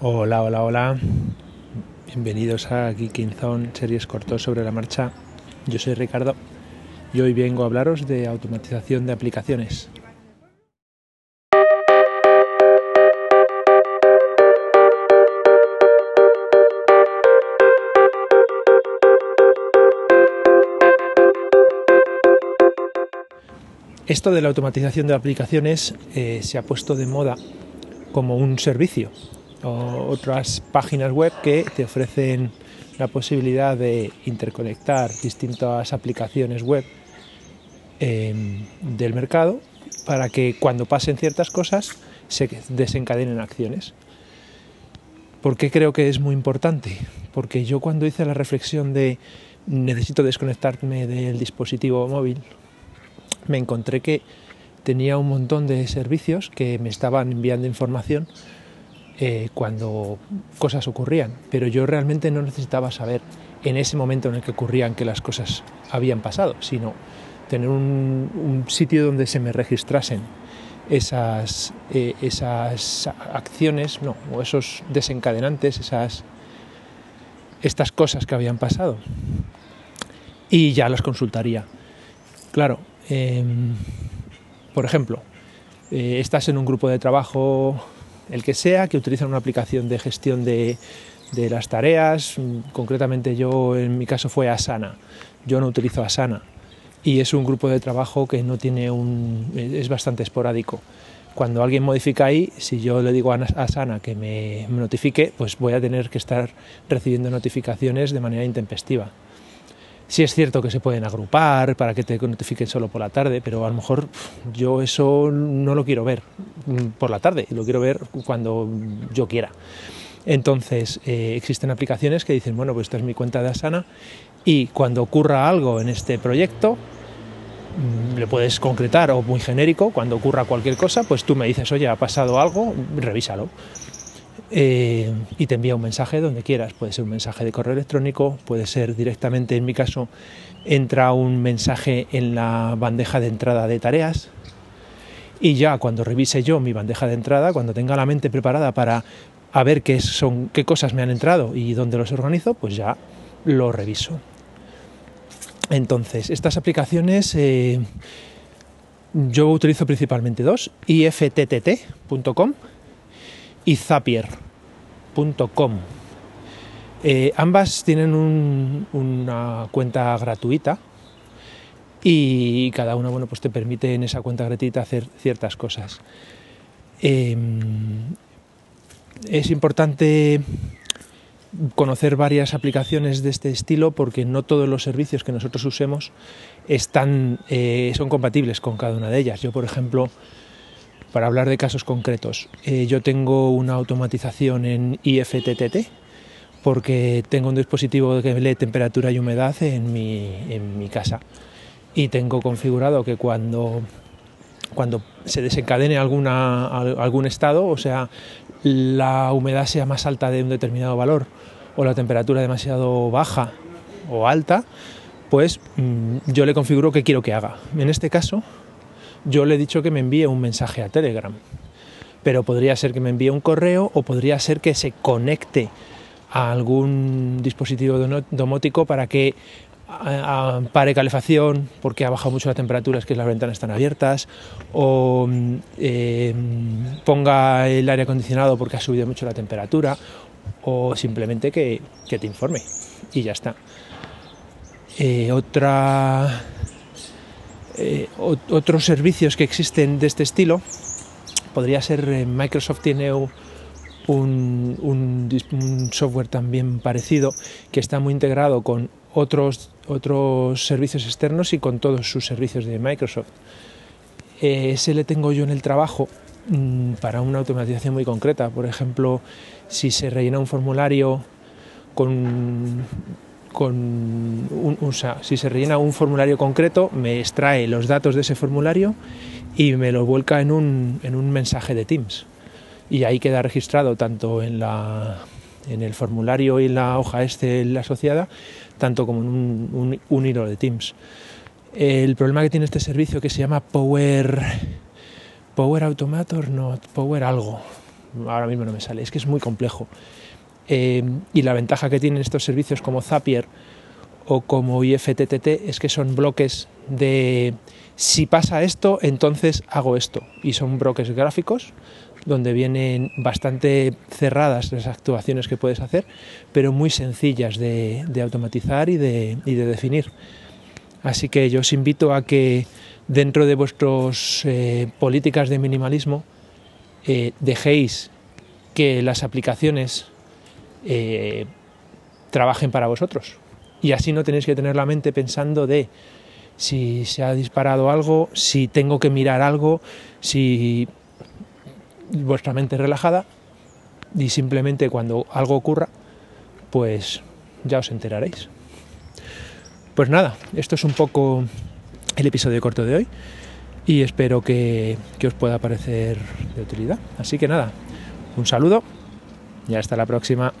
Hola, hola, hola. Bienvenidos a Geeking Zone, series cortos sobre la marcha. Yo soy Ricardo y hoy vengo a hablaros de automatización de aplicaciones. Esto de la automatización de aplicaciones eh, se ha puesto de moda como un servicio. O otras páginas web que te ofrecen la posibilidad de interconectar distintas aplicaciones web eh, del mercado para que cuando pasen ciertas cosas se desencadenen acciones. ¿Por qué creo que es muy importante? Porque yo cuando hice la reflexión de necesito desconectarme del dispositivo móvil me encontré que tenía un montón de servicios que me estaban enviando información eh, cuando cosas ocurrían, pero yo realmente no necesitaba saber en ese momento en el que ocurrían que las cosas habían pasado, sino tener un, sitio donde se me registrasen esas, eh, esas acciones, no, o esos desencadenantes, esas, estas cosas que habían pasado. Y ya las consultaría. Claro, eh, por ejemplo, eh, estás en un grupo de trabajo, el que sea, que utiliza una aplicación de gestión de, de las tareas, concretamente yo en mi caso fue Asana, yo no utilizo Asana y es un grupo de trabajo que no tiene un es bastante esporádico. Cuando alguien modifica ahí, si yo le digo a Asana que me notifique, pues voy a tener que estar recibiendo notificaciones de manera intempestiva. Sí es cierto que se pueden agrupar para que te notifiquen solo por la tarde, pero a lo mejor yo eso no lo quiero ver por la tarde, lo quiero ver cuando yo quiera. Entonces, eh, existen aplicaciones que dicen, bueno, pues esta es mi cuenta de Asana y cuando ocurra algo en este proyecto, mm, le puedes concretar o muy genérico, cuando ocurra cualquier cosa, pues tú me dices, oye, ha pasado algo, revísalo. Eh, y te envía un mensaje donde quieras. Puede ser un mensaje de correo electrónico, puede ser directamente, en mi caso, entra un mensaje en la bandeja de entrada de tareas. Y ya cuando revise yo mi bandeja de entrada, cuando tenga la mente preparada para a ver qué, son, qué cosas me han entrado y dónde los organizo, pues ya lo reviso. Entonces, estas aplicaciones eh, yo utilizo principalmente dos, ifttt.com y zapier.com. Eh, ambas tienen un, una cuenta gratuita y cada una bueno, pues te permite en esa cuenta gratuita hacer ciertas cosas. Eh, es importante conocer varias aplicaciones de este estilo porque no todos los servicios que nosotros usemos están, eh, son compatibles con cada una de ellas. Yo, por ejemplo, para hablar de casos concretos, eh, yo tengo una automatización en IFTTT porque tengo un dispositivo que lee temperatura y humedad en mi, en mi casa y tengo configurado que cuando, cuando se desencadene alguna, algún estado, o sea, la humedad sea más alta de un determinado valor o la temperatura demasiado baja o alta, pues mm, yo le configuro qué quiero que haga. En este caso, yo le he dicho que me envíe un mensaje a Telegram, pero podría ser que me envíe un correo o podría ser que se conecte a algún dispositivo domótico para que pare calefacción porque ha bajado mucho la temperatura, es que las ventanas están abiertas, o eh, ponga el aire acondicionado porque ha subido mucho la temperatura, o simplemente que, que te informe y ya está. Eh, otra eh, otros servicios que existen de este estilo podría ser eh, Microsoft tiene un, un, software también parecido que está muy integrado con otros, otros servicios externos y con todos sus servicios de Microsoft. Eh, ese le tengo yo en el trabajo mmm, para una automatización muy concreta. Por ejemplo, si se rellena un formulario con con un, o sea, si se rellena un formulario concreto, me extrae los datos de ese formulario y me lo vuelca en un, en un mensaje de Teams. Y ahí queda registrado tanto en, la, en el formulario y en la hoja este la asociada, tanto como en un, un, un hilo de Teams. El problema que tiene este servicio que se llama Power Power Automator, no, Power algo, ahora mismo no me sale, es que es muy complejo. Eh, y la ventaja que tienen estos servicios como Zapier o como IFTTT es que son bloques de si pasa esto, entonces hago esto. Y son bloques gráficos donde vienen bastante cerradas las actuaciones que puedes hacer, pero muy sencillas de, automatizar y de, definir. Así que yo os invito a que dentro de vuestras eh, políticas de minimalismo eh, dejéis que las aplicaciones eh, trabajen para vosotros. Y así no tenéis que tener la mente pensando de si se ha disparado algo, si tengo que mirar algo, si vuestra mente es relajada y simplemente cuando algo ocurra, pues ya os enteraréis. Pues nada, esto es un poco el episodio corto de hoy y espero que, que os pueda parecer de utilidad. Así que nada, un saludo y hasta la próxima.